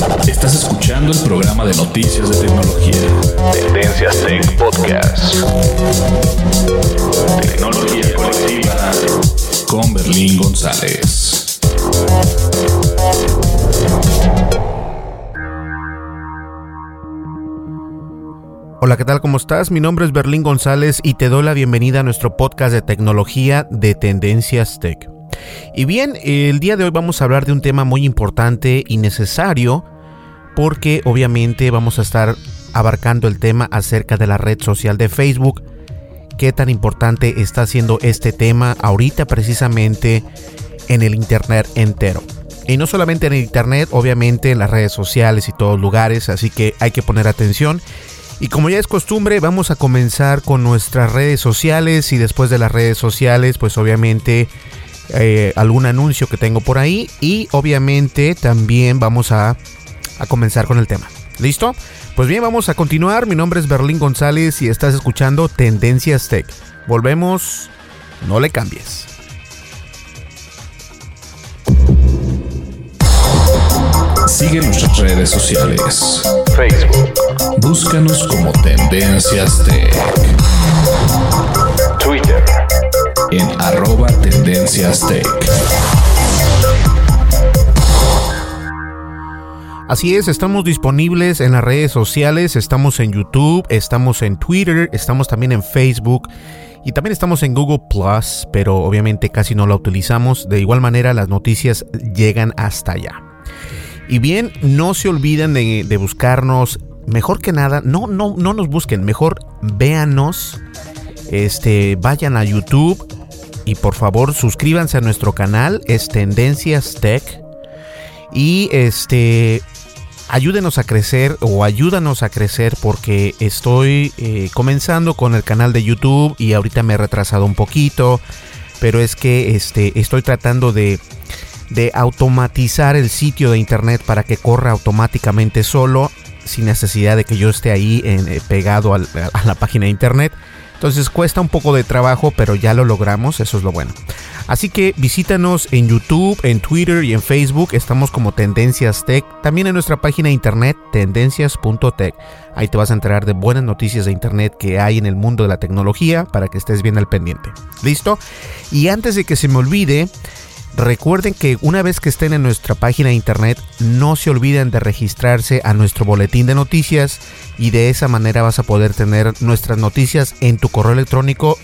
Estás escuchando el programa de noticias de tecnología. Tendencias Tech Podcast. Tecnología colectiva con Berlín González. Hola, ¿qué tal? ¿Cómo estás? Mi nombre es Berlín González y te doy la bienvenida a nuestro podcast de tecnología de Tendencias Tech. Y bien, el día de hoy vamos a hablar de un tema muy importante y necesario porque obviamente vamos a estar abarcando el tema acerca de la red social de Facebook. ¿Qué tan importante está siendo este tema ahorita precisamente en el Internet entero? Y no solamente en el Internet, obviamente en las redes sociales y todos lugares, así que hay que poner atención. Y como ya es costumbre, vamos a comenzar con nuestras redes sociales y después de las redes sociales, pues obviamente eh, algún anuncio que tengo por ahí y obviamente también vamos a, a comenzar con el tema. ¿Listo? Pues bien, vamos a continuar. Mi nombre es Berlín González y estás escuchando Tendencias Tech. Volvemos, no le cambies. Sigue nuestras redes sociales. Facebook. Búscanos como Tendencias Tech. En arroba Tendencias Tech. Así es, estamos disponibles en las redes sociales, estamos en YouTube, estamos en Twitter, estamos también en Facebook y también estamos en Google Plus, pero obviamente casi no la utilizamos. De igual manera, las noticias llegan hasta allá. Y bien, no se olviden de, de buscarnos. Mejor que nada, no, no, no nos busquen, mejor véanos. Este, vayan a YouTube y por favor suscríbanse a nuestro canal, es Tendencias Tech. Y este, ayúdenos a crecer o ayúdanos a crecer porque estoy eh, comenzando con el canal de YouTube y ahorita me he retrasado un poquito. Pero es que este, estoy tratando de de automatizar el sitio de internet para que corra automáticamente solo sin necesidad de que yo esté ahí eh, pegado a la página de internet. Entonces cuesta un poco de trabajo, pero ya lo logramos, eso es lo bueno. Así que visítanos en YouTube, en Twitter y en Facebook, estamos como Tendencias Tech, también en nuestra página de internet tendencias.tech. Ahí te vas a enterar de buenas noticias de internet que hay en el mundo de la tecnología para que estés bien al pendiente. ¿Listo? Y antes de que se me olvide, Recuerden que una vez que estén en nuestra página de internet, no se olviden de registrarse a nuestro boletín de noticias y de esa manera vas a poder tener nuestras noticias en tu correo electrónico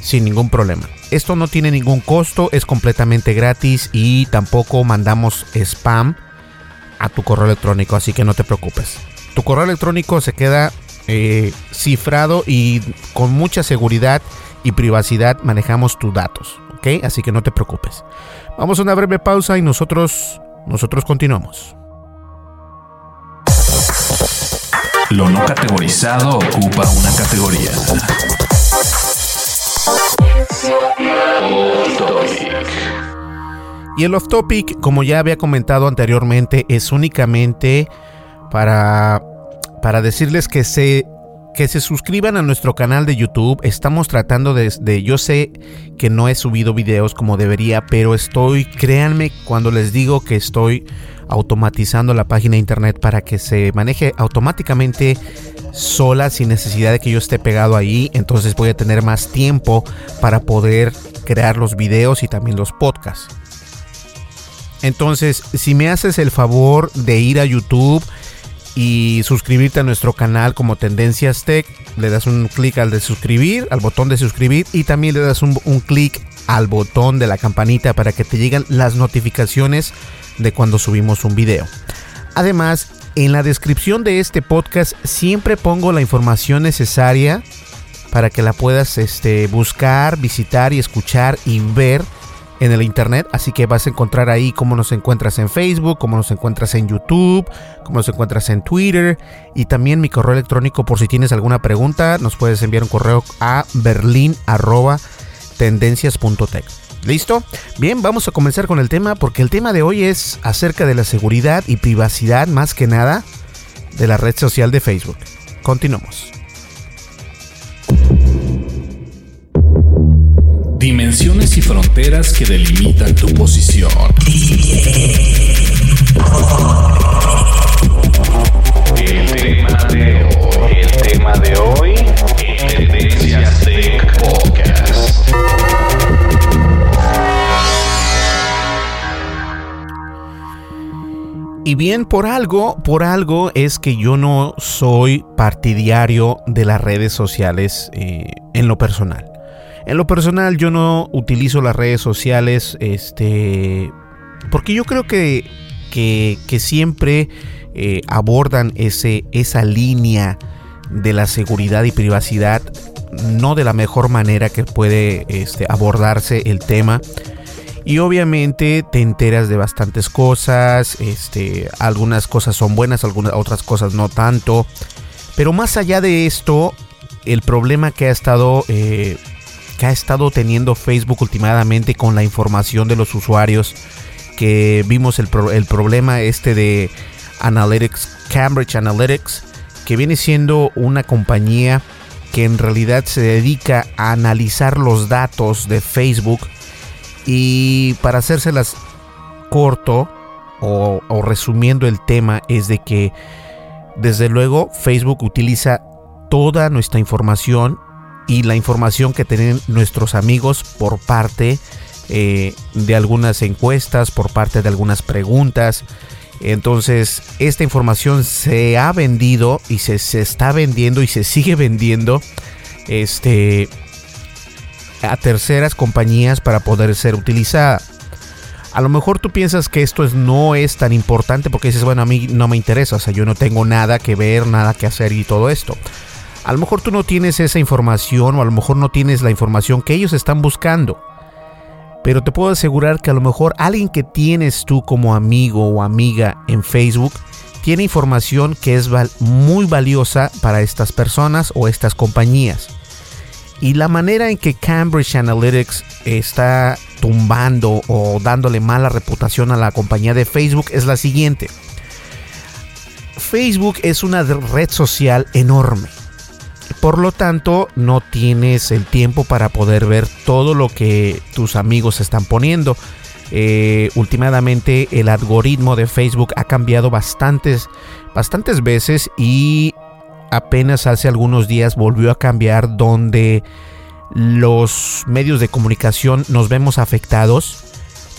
sin ningún problema. Esto no tiene ningún costo, es completamente gratis y tampoco mandamos spam a tu correo electrónico, así que no te preocupes. tu correo electrónico se queda eh, cifrado y con mucha seguridad y privacidad manejamos tus datos, ¿ok? Así que no te preocupes. Vamos a una breve pausa y nosotros, nosotros continuamos. Lo no categorizado ocupa una categoría. Y el off topic, como ya había comentado anteriormente, es únicamente para, para decirles que se, que se suscriban a nuestro canal de YouTube. Estamos tratando de, yo sé que no he subido videos como debería, pero estoy, créanme cuando les digo que estoy automatizando la página de internet para que se maneje automáticamente sola sin necesidad de que yo esté pegado ahí. Entonces voy a tener más tiempo para poder crear los videos y también los podcasts. Entonces, si me haces el favor de ir a YouTube y suscribirte a nuestro canal como Tendencias Tech, le das un clic al de suscribir, al botón de suscribir y también le das un, clic al botón de la campanita para que te lleguen las notificaciones de cuando subimos un video. Además, en la descripción de este podcast siempre pongo la información necesaria para que la puedas este, buscar, visitar y escuchar y ver en el internet, así que vas a encontrar ahí cómo nos encuentras en Facebook, cómo nos encuentras en YouTube, cómo nos encuentras en Twitter y también mi correo electrónico por si tienes alguna pregunta, nos puedes enviar un correo a berlin@tendencias.tech. ¿Listo? Bien, vamos a comenzar con el tema porque el tema de hoy es acerca de la seguridad y privacidad más que nada de la red social de Facebook. Continuamos. Dimensiones y fronteras que delimitan tu posición. El tema de hoy, el tema de hoy, Tendencias Tech Podcast. Y bien, por algo, por algo es que yo no soy partidario de las redes sociales eh, en lo personal. En lo personal yo no utilizo las redes sociales, este, porque yo creo que, que, siempre eh, abordan ese, esa línea de la seguridad y privacidad, no de la mejor manera que puede este, abordarse el tema. Y obviamente te enteras de bastantes cosas, este, algunas cosas son buenas, algunas otras cosas no tanto. Pero más allá de esto, el problema que ha estado eh, que ha estado teniendo Facebook últimamente con la información de los usuarios, que vimos el, pro, el problema este de Analytics, Cambridge Analytics, que viene siendo una compañía que en realidad se dedica a analizar los datos de Facebook y para hacérselas corto o, resumiendo el tema es de que desde luego Facebook utiliza toda nuestra información y la información que tienen nuestros amigos por parte eh, de algunas encuestas, por parte de algunas preguntas. Entonces, esta información se ha vendido y se, se está vendiendo y se sigue vendiendo este, a terceras compañías para poder ser utilizada. A lo mejor tú piensas que esto es, no es tan importante porque dices, bueno, a mí no me interesa, o sea, yo no tengo nada que ver, nada que hacer y todo esto. A lo mejor tú no tienes esa información o a lo mejor no tienes la información que ellos están buscando. Pero te puedo asegurar que a lo mejor alguien que tienes tú como amigo o amiga en Facebook tiene información que es muy valiosa para estas personas o estas compañías. Y la manera en que Cambridge Analytics está tumbando o dándole mala reputación a la compañía de Facebook es la siguiente. Facebook es una red social enorme. Por lo tanto, no tienes el tiempo para poder ver todo lo que tus amigos están poniendo. Eh, el algoritmo de Facebook ha cambiado bastantes, bastantes veces y apenas hace algunos días volvió a cambiar donde los medios de comunicación nos vemos afectados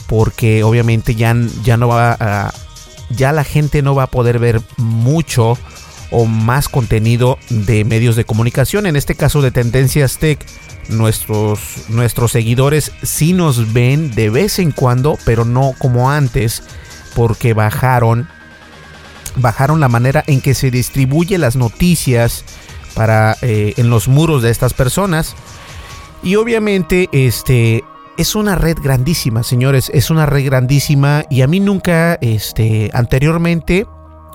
porque obviamente ya, ya no va ya la gente no va a poder ver mucho o más contenido de medios de comunicación, en este caso de Tendencias Tech. Nuestros, nuestros seguidores sí nos ven de vez en cuando, pero no como antes, porque bajaron bajaron la manera en que se distribuye las noticias para eh, en los muros de estas personas. Y obviamente, este es una red grandísima, señores, es una red grandísima y a mí nunca, este, anteriormente,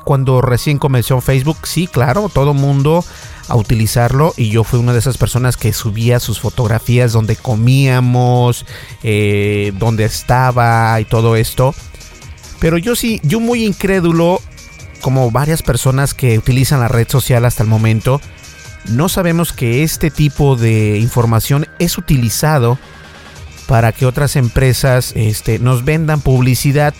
cuando recién comenzó Facebook, sí, claro, todo mundo a utilizarlo y yo fui una de esas personas que subía sus fotografías donde comíamos, eh, donde estaba y todo esto. Pero yo sí, yo muy incrédulo, como varias personas que utilizan la red social hasta el momento, no sabemos que este tipo de información es utilizado para que otras empresas este, nos vendan publicidad.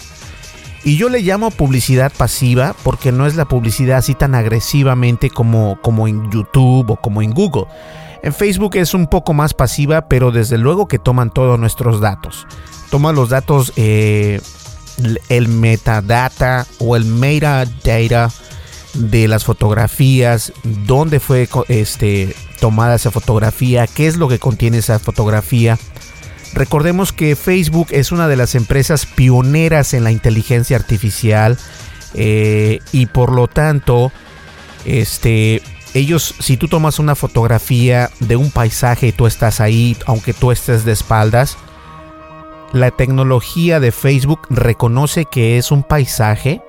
Y yo le llamo publicidad pasiva porque no es la publicidad así tan agresivamente como, como en YouTube o como en Google. En Facebook es un poco más pasiva, pero desde luego que toman todos nuestros datos. Toman los datos, eh, el metadata o el metadata de las fotografías, dónde fue este, tomada esa fotografía, qué es lo que contiene esa fotografía. Recordemos que Facebook es una de las empresas pioneras en la inteligencia artificial eh, y por lo tanto, este, ellos, si tú tomas una fotografía de un paisaje y tú estás ahí, aunque tú estés de espaldas, la tecnología de Facebook reconoce que es un paisaje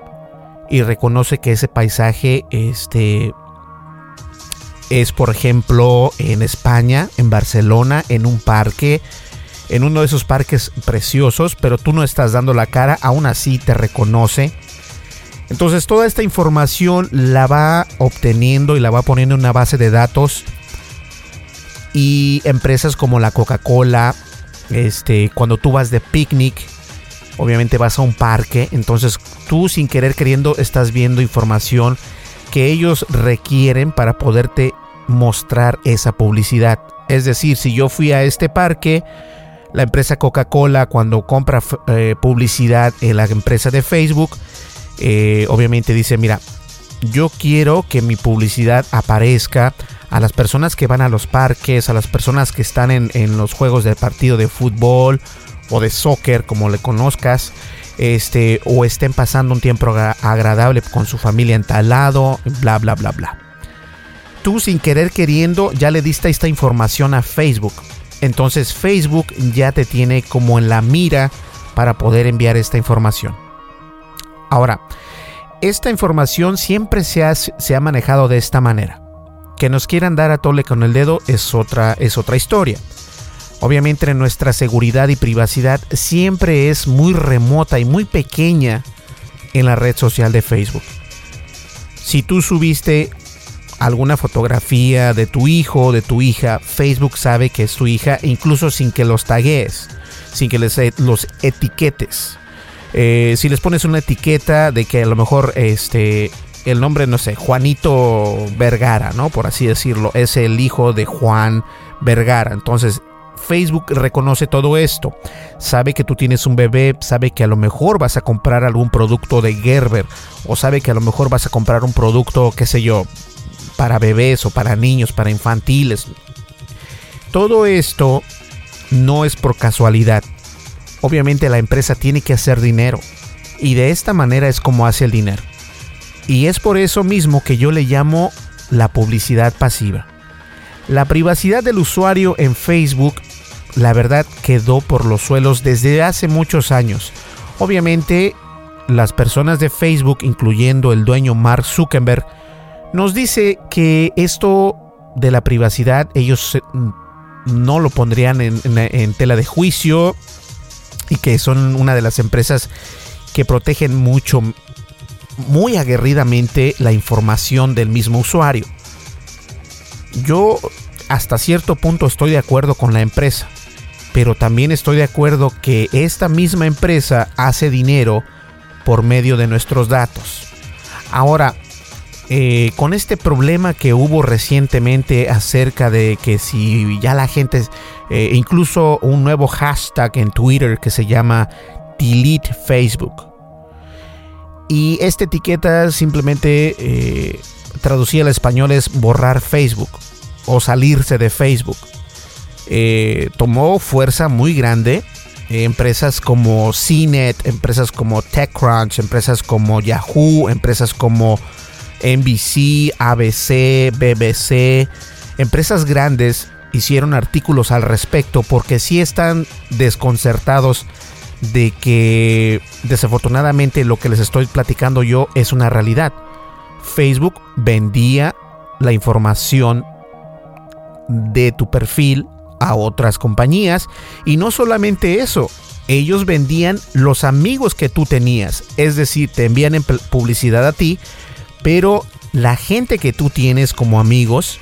y reconoce que ese paisaje este, es, por ejemplo, en España, en Barcelona, en un parque, en uno de esos parques preciosos, pero tú no estás dando la cara, aún así te reconoce. Entonces toda esta información la va obteniendo y la va poniendo en una base de datos y empresas como la Coca-Cola, este, cuando tú vas de picnic, obviamente vas a un parque, entonces tú sin querer queriendo estás viendo información que ellos requieren para poderte mostrar esa publicidad. Es decir, si yo fui a este parque, la empresa Coca-Cola cuando compra eh, publicidad en la empresa de Facebook, eh, obviamente dice, mira, yo quiero que mi publicidad aparezca a las personas que van a los parques, a las personas que están en, en los juegos de partido de fútbol o de soccer, como le conozcas, este, o estén pasando un tiempo agradable con su familia en tal lado, bla, bla, bla, bla. Tú sin querer queriendo ya le diste esta información a Facebook. Entonces Facebook ya te tiene como en la mira para poder enviar esta información. Ahora, esta información siempre se ha, manejado de esta manera. Que nos quieran dar a tole con el dedo es otra historia. Obviamente nuestra seguridad y privacidad siempre es muy remota y muy pequeña en la red social de Facebook. Si tú subiste alguna fotografía de tu hijo o de tu hija, Facebook sabe que es tu hija incluso sin que los tagues, sin que les e, los etiquetes. Eh, si les pones una etiqueta de que a lo mejor este el nombre no sé Juanito Vergara, no por así decirlo, es el hijo de Juan Vergara. Entonces Facebook reconoce todo esto. Sabe que tú tienes un bebé, sabe que a lo mejor vas a comprar algún producto de Gerber o sabe que a lo mejor vas a comprar un producto, qué sé yo, para bebés o para niños, para infantiles. Todo esto no es por casualidad. Obviamente la empresa tiene que hacer dinero y de esta manera es como hace el dinero. Y es por eso mismo que yo le llamo la publicidad pasiva. La privacidad del usuario en Facebook la verdad quedó por los suelos desde hace muchos años. Obviamente, las personas de Facebook, incluyendo el dueño Mark Zuckerberg, nos dice que esto de la privacidad ellos no lo pondrían en, tela de juicio y que son una de las empresas que protegen mucho, muy aguerridamente la información del mismo usuario. Yo hasta cierto punto estoy de acuerdo con la empresa pero también estoy de acuerdo que esta misma empresa hace dinero por medio de nuestros datos. Ahora, eh, con este problema que hubo recientemente acerca de que si ya la gente, eh, incluso un nuevo hashtag en Twitter que se llama Delete Facebook. Y esta etiqueta simplemente eh, traducida al español es borrar Facebook o salirse de Facebook. Eh, tomó fuerza muy grande empresas como CNET, empresas como TechCrunch, empresas como Yahoo, empresas como NBC, ABC, BBC, empresas grandes hicieron artículos al respecto porque sí están desconcertados de que desafortunadamente lo que les estoy platicando yo es una realidad. Facebook vendía la información de tu perfil a otras compañías y no solamente eso, ellos vendían los amigos que tú tenías, es decir, te envían en publicidad a ti, pero la gente que tú tienes como amigos,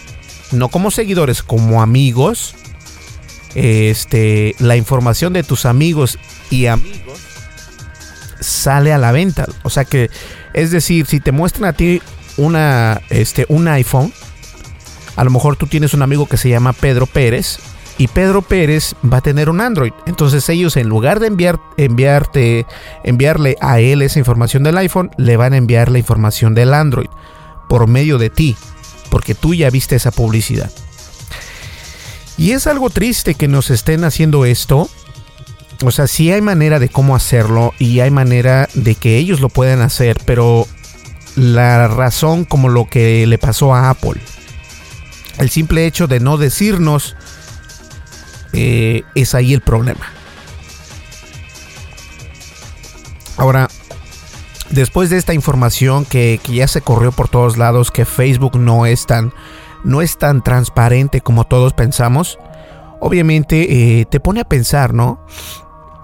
no como seguidores, como amigos, este, la información de tus amigos y amigos sale a la venta. O sea que, es decir, si te muestran a ti una, este, un iPhone, a lo mejor tú tienes un amigo que se llama Pedro Pérez y Pedro Pérez va a tener un Android. Entonces ellos en lugar de enviar, enviarte, enviarle a él esa información del iPhone, le van a enviar la información del Android por medio de ti, porque tú ya viste esa publicidad. Y es algo triste que nos estén haciendo esto. O sea, sí hay manera de cómo hacerlo y hay manera de que ellos lo puedan hacer, pero la razón como lo que le pasó a Apple, el simple hecho de no decirnos, eh, es ahí el problema. Ahora, después de esta información que, ya se corrió por todos lados, que Facebook no es tan, no es tan transparente como todos pensamos, obviamente eh, te pone a pensar, ¿no?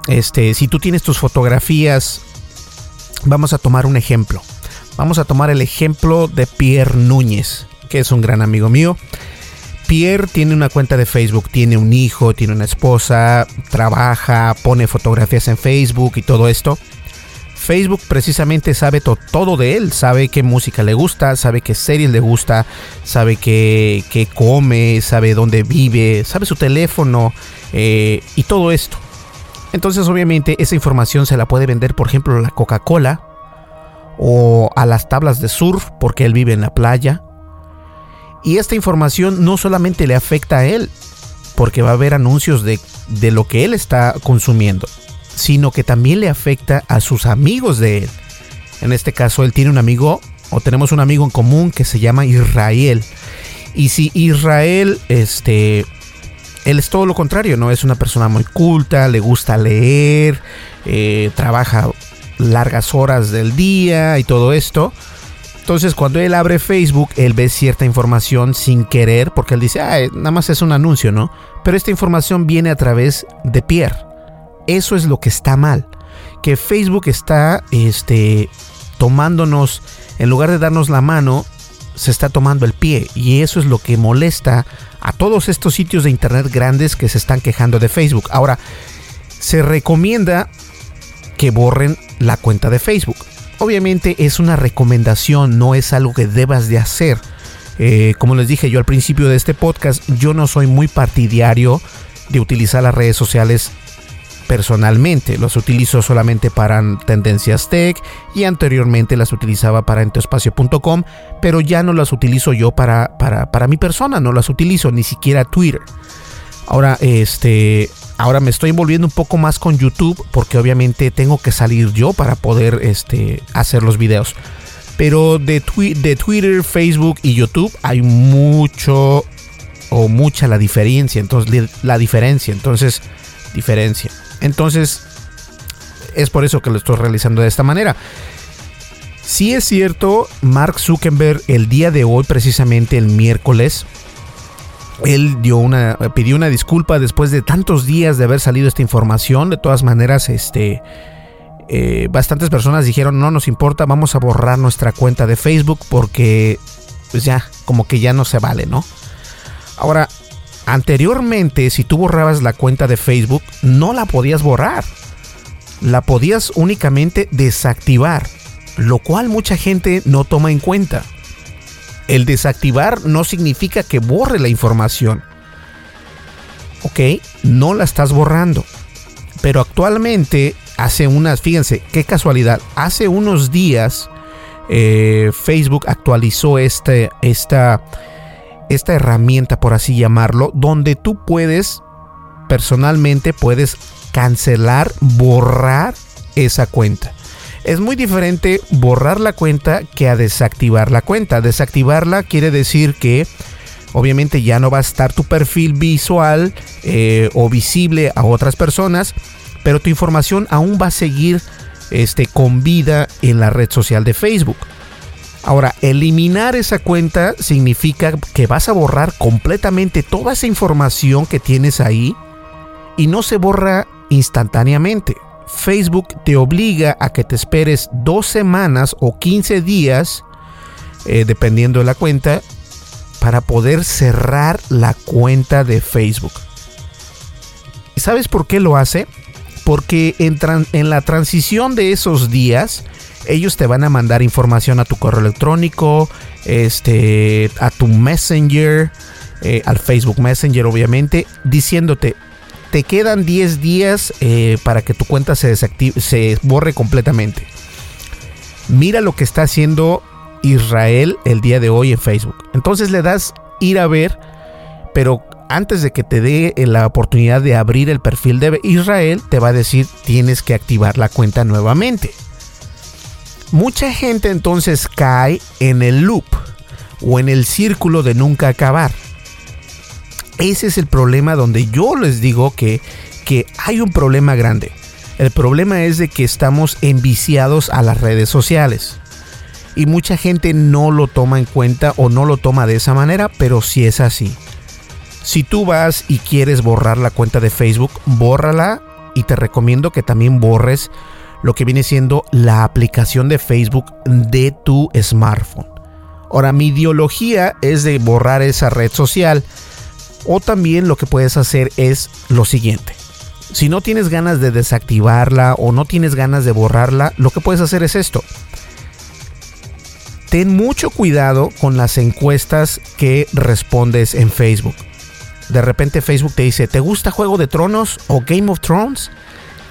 Este, si tú tienes tus fotografías, vamos a tomar un ejemplo. Vamos a tomar el ejemplo de Pierre Núñez, que es un gran amigo mío. Pierre tiene una cuenta de Facebook, tiene un hijo, tiene una esposa, trabaja, pone fotografías en Facebook y todo esto. Facebook precisamente sabe todo de él, sabe qué música le gusta, sabe qué series le gusta, sabe qué, come, sabe dónde vive, sabe su teléfono eh, y todo esto. Entonces obviamente esa información se la puede vender por ejemplo a la Coca-Cola o a las tablas de surf porque él vive en la playa. Y esta información no solamente le afecta a él, porque va a haber anuncios de, de lo que él está consumiendo, sino que también le afecta a sus amigos de él. En este caso, él tiene un amigo o tenemos un amigo en común que se llama Israel. Y si Israel, este, él es todo lo contrario, ¿no? Es una persona muy culta, le gusta leer, eh, trabaja largas horas del día y todo esto. Entonces, cuando él abre Facebook, él ve cierta información sin querer, porque él dice, ah, nada más es un anuncio, ¿no? Pero esta información viene a través de Pierre. Eso es lo que está mal. Que Facebook está este, tomándonos, en lugar de darnos la mano, se está tomando el pie. Y eso es lo que molesta a todos estos sitios de internet grandes que se están quejando de Facebook. Ahora, se recomienda que borren la cuenta de Facebook. Obviamente es una recomendación, no es algo que debas de hacer. Eh, como les dije yo al principio de este podcast, yo no soy muy partidario de utilizar las redes sociales personalmente. Los utilizo solamente para tendencias tech y anteriormente las utilizaba para entoespacio.com, pero ya no las utilizo yo para, para, para mi persona, no las utilizo ni siquiera Twitter. Ahora, este, ahora me estoy envolviendo un poco más con YouTube porque obviamente tengo que salir yo para poder este, hacer los videos. Pero de, de Twitter, Facebook y YouTube hay mucho o mucha la diferencia. Entonces, la diferencia. Entonces, diferencia. Entonces, es por eso que lo estoy realizando de esta manera. Si es cierto, Mark Zuckerberg el día de hoy, precisamente el miércoles, él pidió una disculpa después de tantos días de haber salido esta información. De todas maneras, este, eh, bastantes personas dijeron no nos importa, vamos a borrar nuestra cuenta de Facebook porque, pues ya, como que ya no se vale, ¿no? Ahora, Anteriormente, si tú borrabas la cuenta de Facebook, no la podías borrar. La podías únicamente desactivar, lo cual mucha gente no toma en cuenta. El desactivar no significa que borre la información. Ok, no la estás borrando. Pero actualmente, hace unas, fíjense, qué casualidad, hace unos días eh, Facebook actualizó este, esta esta herramienta, por así llamarlo, donde tú puedes personalmente puedes cancelar, borrar esa cuenta. Es muy diferente borrar la cuenta que a desactivar la cuenta. Desactivarla quiere decir que obviamente ya no va a estar tu perfil visual eh, o visible a otras personas, pero tu información aún va a seguir este, con vida en la red social de Facebook. Ahora, eliminar esa cuenta significa que vas a borrar completamente toda esa información que tienes ahí y no se borra instantáneamente. Facebook te obliga a que te esperes dos semanas o 15 días, eh, dependiendo de la cuenta, para poder cerrar la cuenta de Facebook. ¿Sabes por qué lo hace? Porque en, en la transición de esos días, ellos te van a mandar información a tu correo electrónico, este, a tu Messenger, eh, al Facebook Messenger, obviamente, diciéndote, te quedan 10 días eh, para que tu cuenta se, desactive, se borre completamente. Mira lo que está haciendo Israel el día de hoy en Facebook. Entonces le das ir a ver, pero antes de que te dé la oportunidad de abrir el perfil de Israel, te va a decir tienes que activar la cuenta nuevamente. Mucha gente entonces cae en el loop o en el círculo de nunca acabar. Ese es el problema donde yo les digo que, que hay un problema grande. El problema es de que estamos enviciados a las redes sociales. Y mucha gente no lo toma en cuenta o no lo toma de esa manera, pero si es así. Si tú vas y quieres borrar la cuenta de Facebook, bórrala y te recomiendo que también borres lo que viene siendo la aplicación de Facebook de tu smartphone. Ahora, mi ideología es de borrar esa red social. O también lo que puedes hacer es lo siguiente. Si no tienes ganas de desactivarla o no tienes ganas de borrarla, lo que puedes hacer es esto. Ten mucho cuidado con las encuestas que respondes en Facebook. De repente Facebook te dice, ¿te gusta Juego de Tronos o Game of Thrones?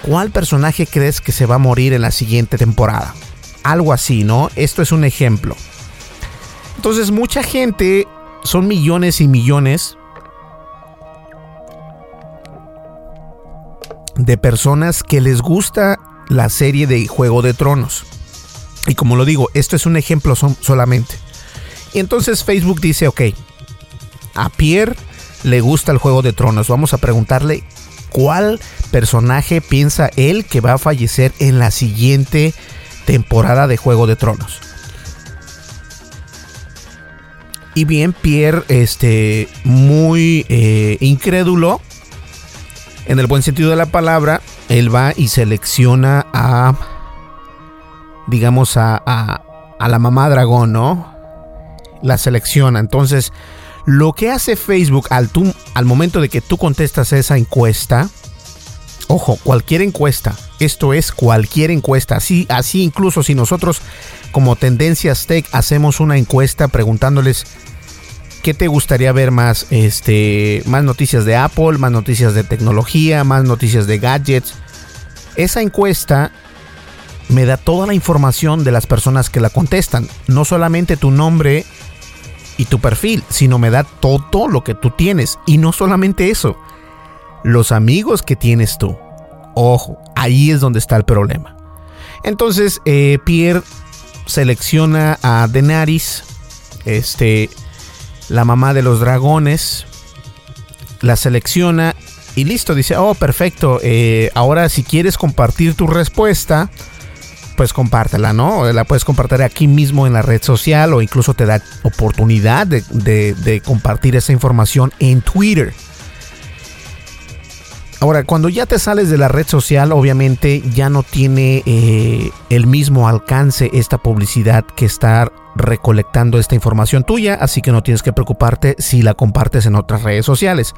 ¿cuál personaje crees que se va a morir en la siguiente temporada? Algo así, ¿no? Esto es un ejemplo. Entonces mucha gente, son millones y millones de personas que les gusta la serie de Juego de Tronos. Y como lo digo, esto es un ejemplo solamente. Y entonces Facebook dice, ok, a Pierre le gusta el Juego de Tronos. Vamos a preguntarle cuál personaje piensa él que va a fallecer en la siguiente temporada de Juego de Tronos. Y bien, Pierre, este, muy eh, incrédulo, en el buen sentido de la palabra, él va y selecciona a, digamos, a, a la mamá dragón, ¿no? La selecciona. Entonces, lo que hace Facebook al, al momento de que tú contestas esa encuesta, ojo, cualquier encuesta, esto es cualquier encuesta, así, así incluso si nosotros como Tendencias Tech hacemos una encuesta preguntándoles qué te gustaría ver más, este, más noticias de Apple, más noticias de tecnología, más noticias de gadgets. Esa encuesta me da toda la información de las personas que la contestan, no solamente tu nombre y tu perfil, sino me da todo lo que tú tienes. Y no solamente eso, los amigos que tienes tú. Ojo, ahí es donde está el problema. Entonces, eh, Pierre selecciona a Denaris, este, la mamá de los dragones, la selecciona y listo, dice, oh, perfecto, eh, ahora si quieres compartir tu respuesta, pues compártela, ¿no? La puedes compartir aquí mismo en la red social o incluso te da oportunidad de, compartir esa información en Twitter. Ahora, cuando ya te sales de la red social, obviamente ya no tiene eh, el mismo alcance esta publicidad que estar recolectando esta información tuya, así que no tienes que preocuparte si la compartes en otras redes sociales.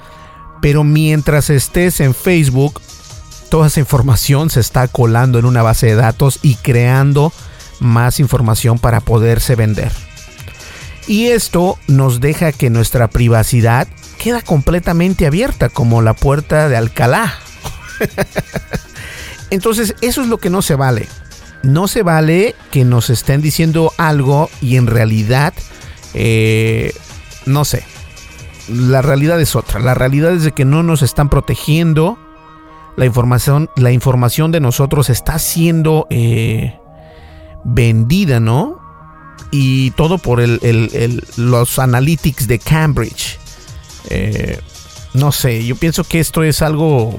Pero mientras estés en Facebook, toda esa información se está colando en una base de datos y creando más información para poderse vender. Y esto nos deja que nuestra privacidad queda completamente abierta como la puerta de Alcalá. Entonces eso es lo que no se vale. No se vale que nos estén diciendo algo y en realidad, eh, no sé, la realidad es otra. La realidad es de que no nos están protegiendo. La información, la información de nosotros está siendo eh, vendida, ¿no? Y todo por los analytics de Cambridge. Eh, no sé, yo pienso que esto es algo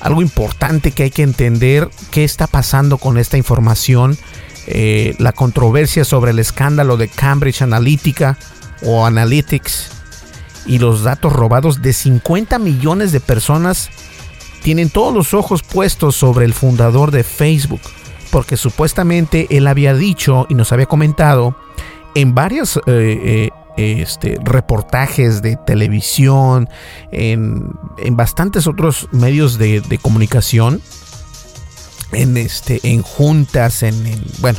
algo importante que hay que entender qué está pasando con esta información, eh, la controversia sobre el escándalo de Cambridge Analytica o Analytics y los datos robados de 50 millones de personas tienen todos los ojos puestos sobre el fundador de Facebook, porque supuestamente él había dicho y nos había comentado en varios eh, eh, este, reportajes de televisión, en, bastantes otros medios de, comunicación, en, este, en juntas, en, bueno,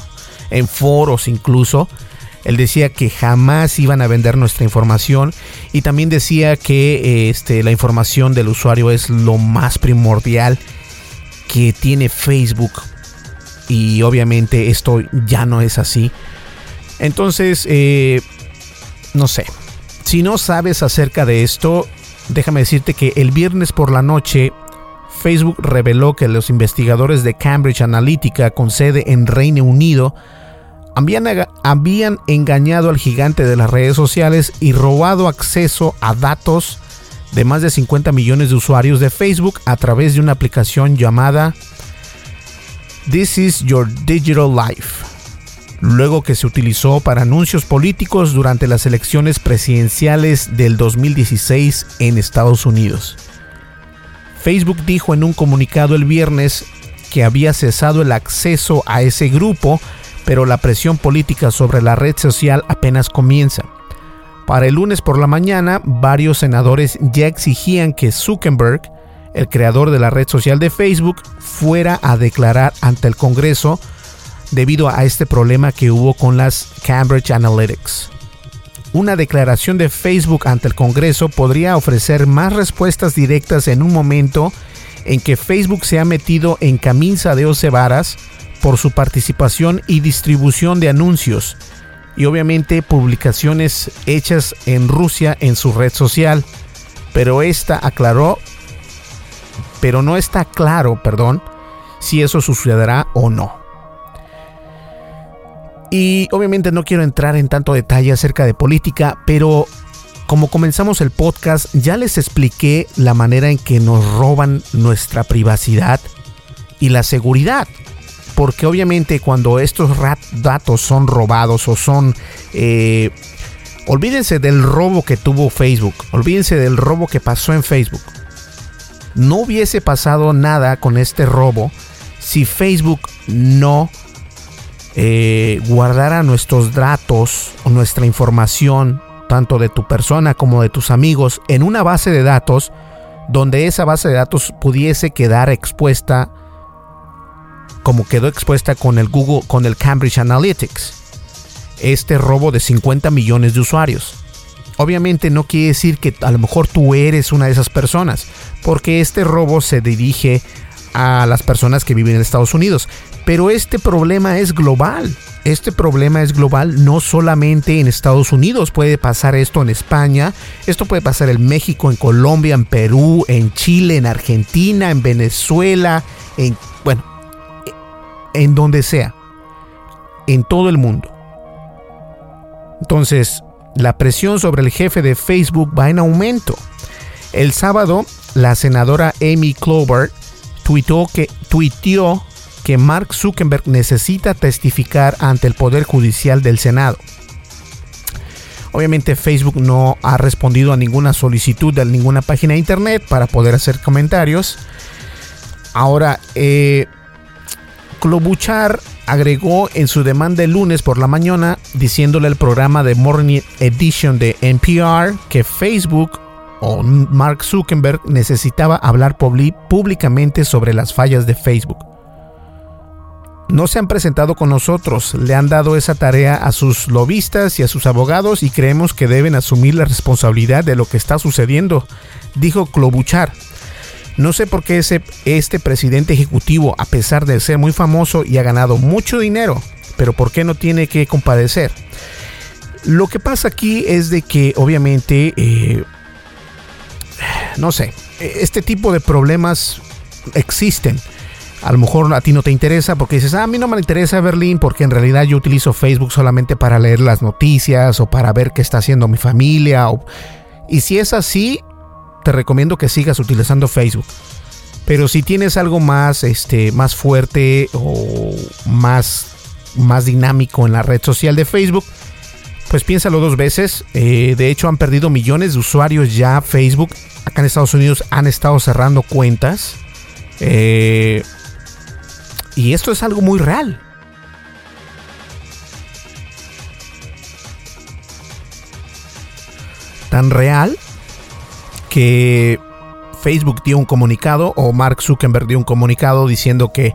en foros incluso. Él decía que jamás iban a vender nuestra información y también decía que este, la información del usuario es lo más primordial que tiene Facebook. Y obviamente esto ya no es así. Entonces, eh, no sé. Si no sabes acerca de esto, déjame decirte que el viernes por la noche Facebook reveló que los investigadores de Cambridge Analytica con sede en Reino Unido habían, engañado al gigante de las redes sociales y robado acceso a datos de más de 50 millones de usuarios de Facebook a través de una aplicación llamada This is Your Digital Life luego que se utilizó para anuncios políticos durante las elecciones presidenciales del 2016 en Estados Unidos. Facebook dijo en un comunicado el viernes que había cesado el acceso a ese grupo, pero la presión política sobre la red social apenas comienza. Para el lunes por la mañana, varios senadores ya exigían que Zuckerberg, el creador de la red social de Facebook, fuera a declarar ante el Congreso debido a este problema que hubo con las Cambridge Analytics. Una declaración de Facebook ante el Congreso podría ofrecer más respuestas directas en un momento en que Facebook se ha metido en camisa de varas por su participación y distribución de anuncios y obviamente publicaciones hechas en Rusia en su red social. Pero esta aclaró, pero no está claro, perdón, si eso sucederá o no. Y obviamente no quiero entrar en tanto detalle acerca de política, pero como comenzamos el podcast, ya les expliqué la manera en que nos roban nuestra privacidad y la seguridad. Porque obviamente cuando estos datos son robados o son... Eh, olvídense del robo que tuvo Facebook, olvídense del robo que pasó en Facebook. No hubiese pasado nada con este robo si Facebook no eh, guardara nuestros datos nuestra información, tanto de tu persona como de tus amigos, en una base de datos donde esa base de datos pudiese quedar expuesta como quedó expuesta con el Google, con el Cambridge Analytics. Este robo de 50 millones de usuarios. Obviamente no quiere decir que a lo mejor tú eres una de esas personas, porque este robo se dirige a las personas que viven en Estados Unidos. Pero este problema es global. Este problema es global no solamente en Estados Unidos, puede pasar esto en España, esto puede pasar en México, en Colombia, en Perú, en Chile, en Argentina, en Venezuela, en bueno, en donde sea, en todo el mundo. Entonces, la presión sobre el jefe de Facebook va en aumento. El sábado, la senadora Amy Clover tuiteó que, tuiteó que Mark Zuckerberg necesita testificar ante el Poder Judicial del Senado. Obviamente Facebook no ha respondido a ninguna solicitud de ninguna página de internet para poder hacer comentarios. Ahora, eh, agregó en su demanda el lunes por la mañana diciéndole al programa de Morning Edition de NPR que Facebook o Mark Zuckerberg necesitaba hablar públicamente sobre las fallas de Facebook no se han presentado con nosotros, le han dado esa tarea a sus lobistas y a sus abogados y creemos que deben asumir la responsabilidad de lo que está sucediendo, dijo Klobuchar. No sé por qué ese, este presidente ejecutivo, a pesar de ser muy famoso y ha ganado mucho dinero, pero por qué no tiene que compadecer. Lo que pasa aquí es de que obviamente, eh, no sé, este tipo de problemas existen. A lo mejor a ti no te interesa porque dices, ah, a mí no me interesa Berlín porque en realidad yo utilizo Facebook solamente para leer las noticias o para ver qué está haciendo mi familia. Y si es así, te recomiendo que sigas utilizando Facebook. Pero si tienes algo más, este, más fuerte o más, más dinámico en la red social de Facebook, pues piénsalo dos veces. Eh, de hecho, han perdido millones de usuarios ya Facebook. Acá en Estados Unidos han estado cerrando cuentas. Eh, y esto es algo muy real. Tan real que Facebook dio un comunicado o Mark Zuckerberg dio un comunicado diciendo que,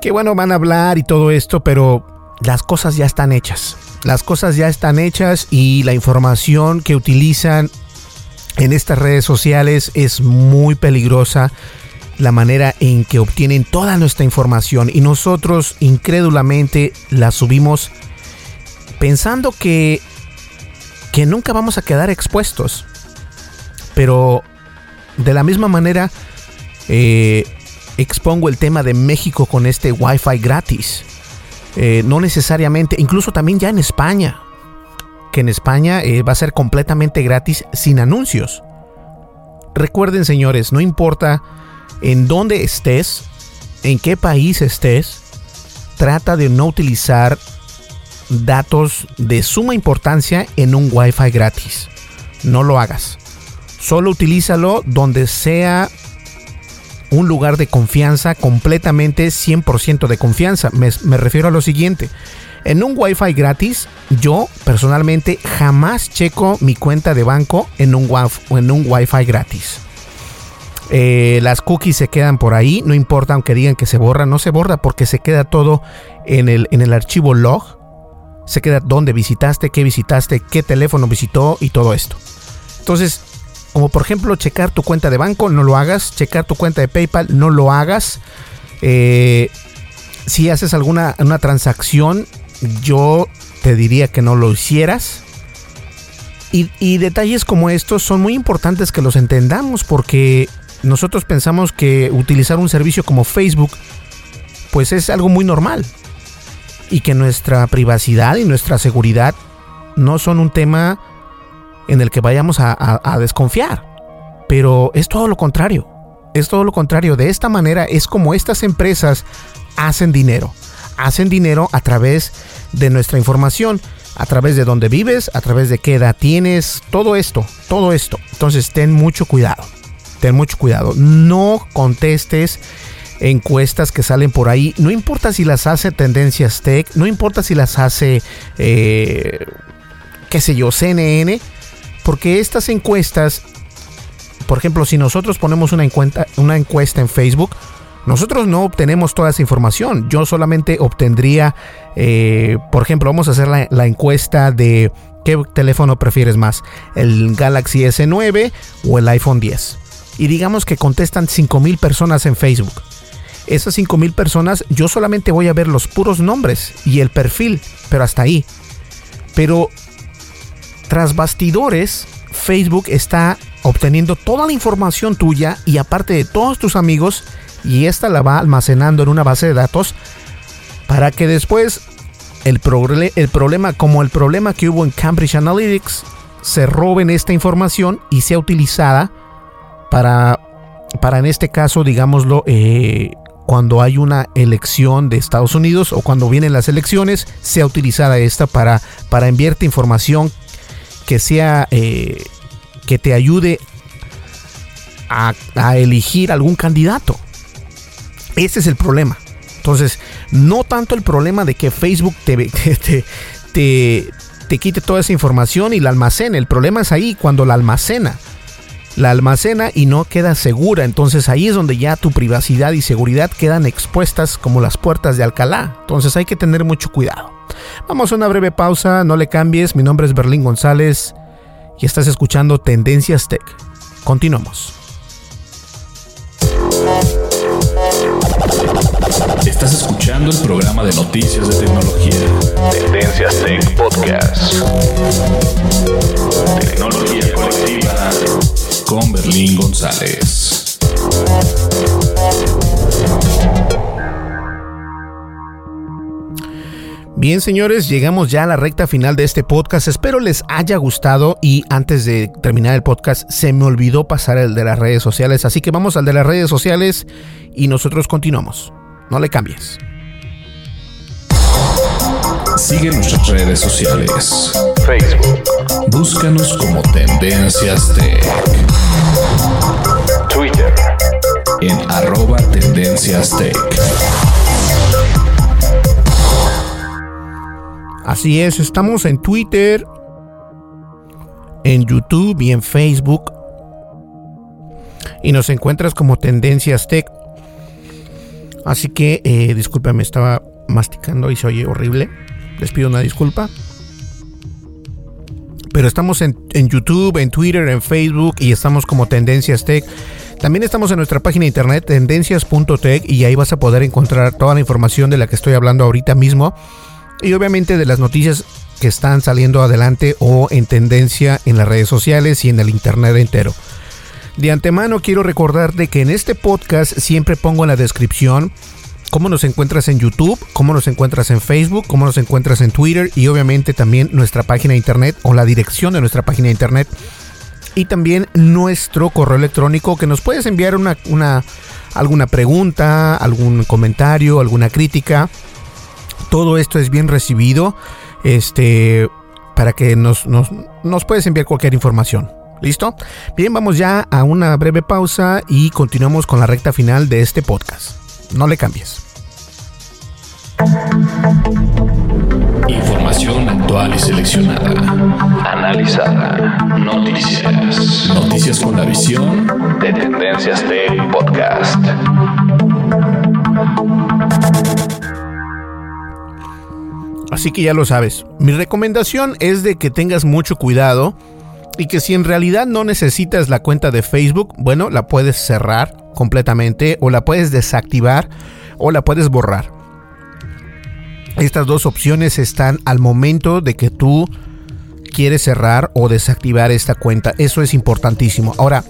que bueno, van a hablar y todo esto, pero las cosas ya están hechas. Las cosas ya están hechas y la información que utilizan en estas redes sociales es muy peligrosa. La manera en que obtienen toda nuestra información y nosotros incrédulamente la subimos pensando que, que nunca vamos a quedar expuestos. Pero de la misma manera eh, expongo el tema de México con este Wi-Fi gratis. Eh, no necesariamente, incluso también ya en España, que en España eh, va a ser completamente gratis sin anuncios. Recuerden señores, no importa en dónde estés, en qué país estés, trata de no utilizar datos de suma importancia en un Wi-Fi gratis. No lo hagas. Solo utilízalo donde sea un lugar de confianza, completamente 100% de confianza. Me, refiero a lo siguiente. En un Wi-Fi gratis, yo personalmente jamás checo mi cuenta de banco en un, en un Wi-Fi gratis. Eh, las cookies se quedan por ahí, no importa aunque digan que se borra, no se borra porque se queda todo en el, en el archivo log. Se queda dónde visitaste, qué visitaste, qué teléfono visitó y todo esto. Entonces, como por ejemplo checar tu cuenta de banco, no lo hagas. Checar tu cuenta de PayPal, no lo hagas. Eh, si haces alguna una transacción, yo te diría que no lo hicieras. Y, detalles como estos son muy importantes que los entendamos porque nosotros pensamos que utilizar un servicio como Facebook pues es algo muy normal y que nuestra privacidad y nuestra seguridad no son un tema en el que vayamos a, desconfiar. Pero es todo lo contrario. Es todo lo contrario. De esta manera es como estas empresas hacen dinero. Hacen dinero a través de nuestra información, a través de dónde vives, a través de qué edad tienes, todo esto, todo esto. Entonces ten mucho cuidado. Ten mucho cuidado. No contestes encuestas que salen por ahí. No importa si las hace Tendencias Tech, no importa si las hace, eh, qué sé yo, CNN porque estas encuestas, por ejemplo, si nosotros ponemos una encuesta, una encuesta en Facebook, nosotros no obtenemos toda esa información. Yo solamente obtendría, eh, por ejemplo, vamos a hacer la, encuesta de qué teléfono prefieres más, el Galaxy S9 o el iPhone 10. Y digamos que contestan 5.000 personas en Facebook. Esas 5.000 personas yo solamente voy a ver los puros nombres y el perfil, pero hasta ahí. Pero tras bastidores, Facebook está obteniendo toda la información tuya y aparte de todos tus amigos y esta la va almacenando en una base de datos para que después el, el problema como el problema que hubo en Cambridge Analytics se roben esta información y sea utilizada para, para en este caso, digámoslo, eh, cuando hay una elección de Estados Unidos o cuando vienen las elecciones, sea utilizada esta para, para enviarte información que sea eh, que te ayude a, elegir algún candidato. Ese es el problema. Entonces, no tanto el problema de que Facebook te, te, te, te quite toda esa información y la almacene. El problema es ahí cuando la almacena la almacena y no queda segura. Entonces ahí es donde ya tu privacidad y seguridad quedan expuestas como las puertas de Alcalá. Entonces hay que tener mucho cuidado. Vamos a una breve pausa, no le cambies, mi nombre es Berlín González y estás escuchando Tendencias Tech. Continuamos. Estás escuchando el programa de noticias de tecnología. Tendencias Tech Podcast. Tecnología colectiva con Berlín González. Bien, señores, llegamos ya a la recta final de este podcast. Espero les haya gustado y antes de terminar el podcast se me olvidó pasar el de las redes sociales, así que vamos al de las redes sociales y nosotros continuamos. No le cambies. Sigue nuestras redes sociales. Facebook. Búscanos como Tendencias Tech. Twitter. En arroba Tendencias Tech. Así es, estamos en Twitter, en YouTube y en Facebook. Y nos encuentras como Tendencias Tech. Así que, eh, discúlpame, estaba masticando y se oye horrible. Les pido una disculpa. Pero estamos en, en YouTube, en Twitter, en Facebook y estamos como Tendencias Tech. También estamos en nuestra página de internet tendencias.tech y ahí vas a poder encontrar toda la información de la que estoy hablando ahorita mismo y obviamente de las noticias que están saliendo adelante o en tendencia en las redes sociales y en el internet entero. De antemano quiero recordarte que en este podcast siempre pongo en la descripción cómo nos encuentras en YouTube, cómo nos encuentras en Facebook, cómo nos encuentras en Twitter y obviamente también nuestra página de internet o la dirección de nuestra página de internet y también nuestro correo electrónico que nos puedes enviar una, una alguna pregunta, algún comentario, alguna crítica todo esto es bien recibido. Este, para que nos, nos, nos puedes enviar cualquier información. ¿Listo? Bien, vamos ya a una breve pausa y continuamos con la recta final de este podcast. No le cambies. Información actual y seleccionada. Analizada. Noticias. Noticias con la visión de Tendencias Tech Podcast. Así que ya lo sabes. Mi recomendación es de que tengas mucho cuidado y que si en realidad no necesitas la cuenta de Facebook, bueno, la puedes cerrar completamente o la puedes desactivar o la puedes borrar. Estas dos opciones están al momento de que tú quieres cerrar o desactivar esta cuenta. Eso es importantísimo. Ahora,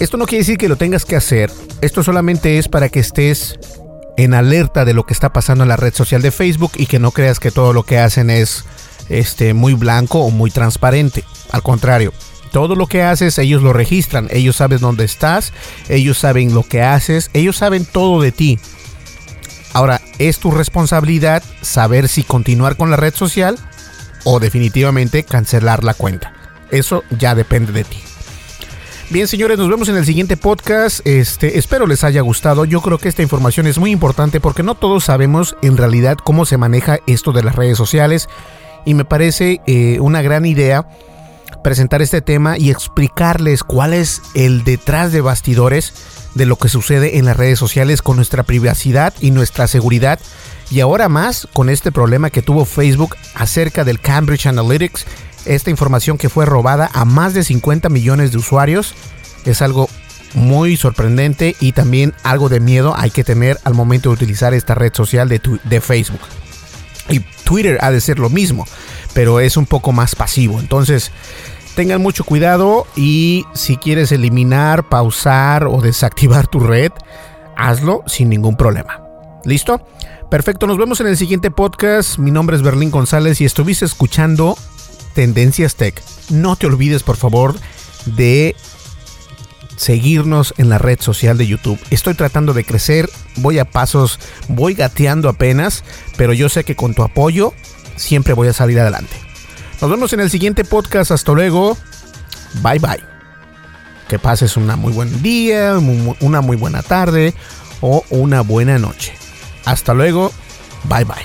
esto no quiere decir que lo tengas que hacer. Esto solamente es para que estés en alerta de lo que está pasando en la red social de Facebook y que no creas que todo lo que hacen es este, muy blanco o muy transparente. Al contrario, todo lo que haces ellos lo registran, ellos saben dónde estás, ellos saben lo que haces, ellos saben todo de ti. Ahora, es tu responsabilidad saber si continuar con la red social o definitivamente cancelar la cuenta. Eso ya depende de ti. Bien, señores, nos vemos en el siguiente podcast. Este, espero les haya gustado. Yo creo que esta información es muy importante porque no todos sabemos en realidad cómo se maneja esto de las redes sociales y me parece eh, una gran idea presentar este tema y explicarles cuál es el detrás de bastidores de lo que sucede en las redes sociales con nuestra privacidad y nuestra seguridad. Y ahora más con este problema que tuvo Facebook acerca del Cambridge Analytics. Esta información que fue robada a más de 50 millones de usuarios. Es algo muy sorprendente y también algo de miedo hay que tener al momento de utilizar esta red social de, de Facebook. Y Twitter ha de ser lo mismo, pero es un poco más pasivo. Entonces, tengan mucho cuidado y si quieres eliminar, pausar o desactivar tu red, hazlo sin ningún problema. ¿Listo? Perfecto, nos vemos en el siguiente podcast. Mi nombre es Berlín González y estuviste escuchando Tendencias Tech. No te olvides, por favor, de seguirnos en la red social de YouTube. Estoy tratando de crecer, voy a pasos, voy gateando apenas, pero yo sé que con tu apoyo siempre voy a salir adelante. Nos vemos en el siguiente podcast. Hasta luego. Bye bye. Que pases una muy buen día, una muy buena tarde o una buena noche. Hasta luego. Bye bye.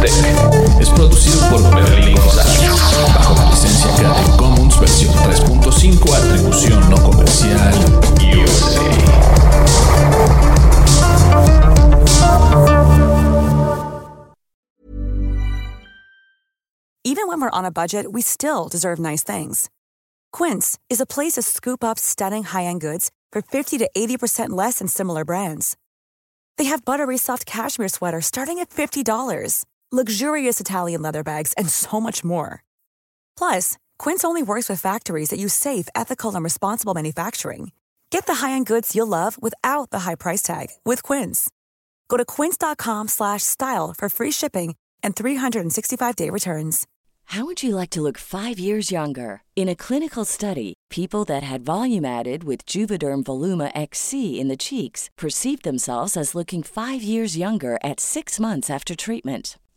Tech. Es producido por Berlín González, bajo la licencia Creative Commons versión 3.5, atribución no comercial, USA. Even when we're on a budget, we still deserve nice things. Quince is a place to scoop up stunning high-end goods for 50 to 80% less than similar brands. They have buttery soft cashmere sweaters starting at $50, luxurious Italian leather bags, and so much more. Plus, Quince only works with factories that use safe, ethical, and responsible manufacturing. Get the high-end goods you'll love without the high price tag with Quince. Go to quince.com slash style for free shipping and 365-day returns. How would you like to look five years younger? In a clinical study, people that had volume added with Juvederm Voluma XC in the cheeks perceived themselves as looking five years younger at six months after treatment.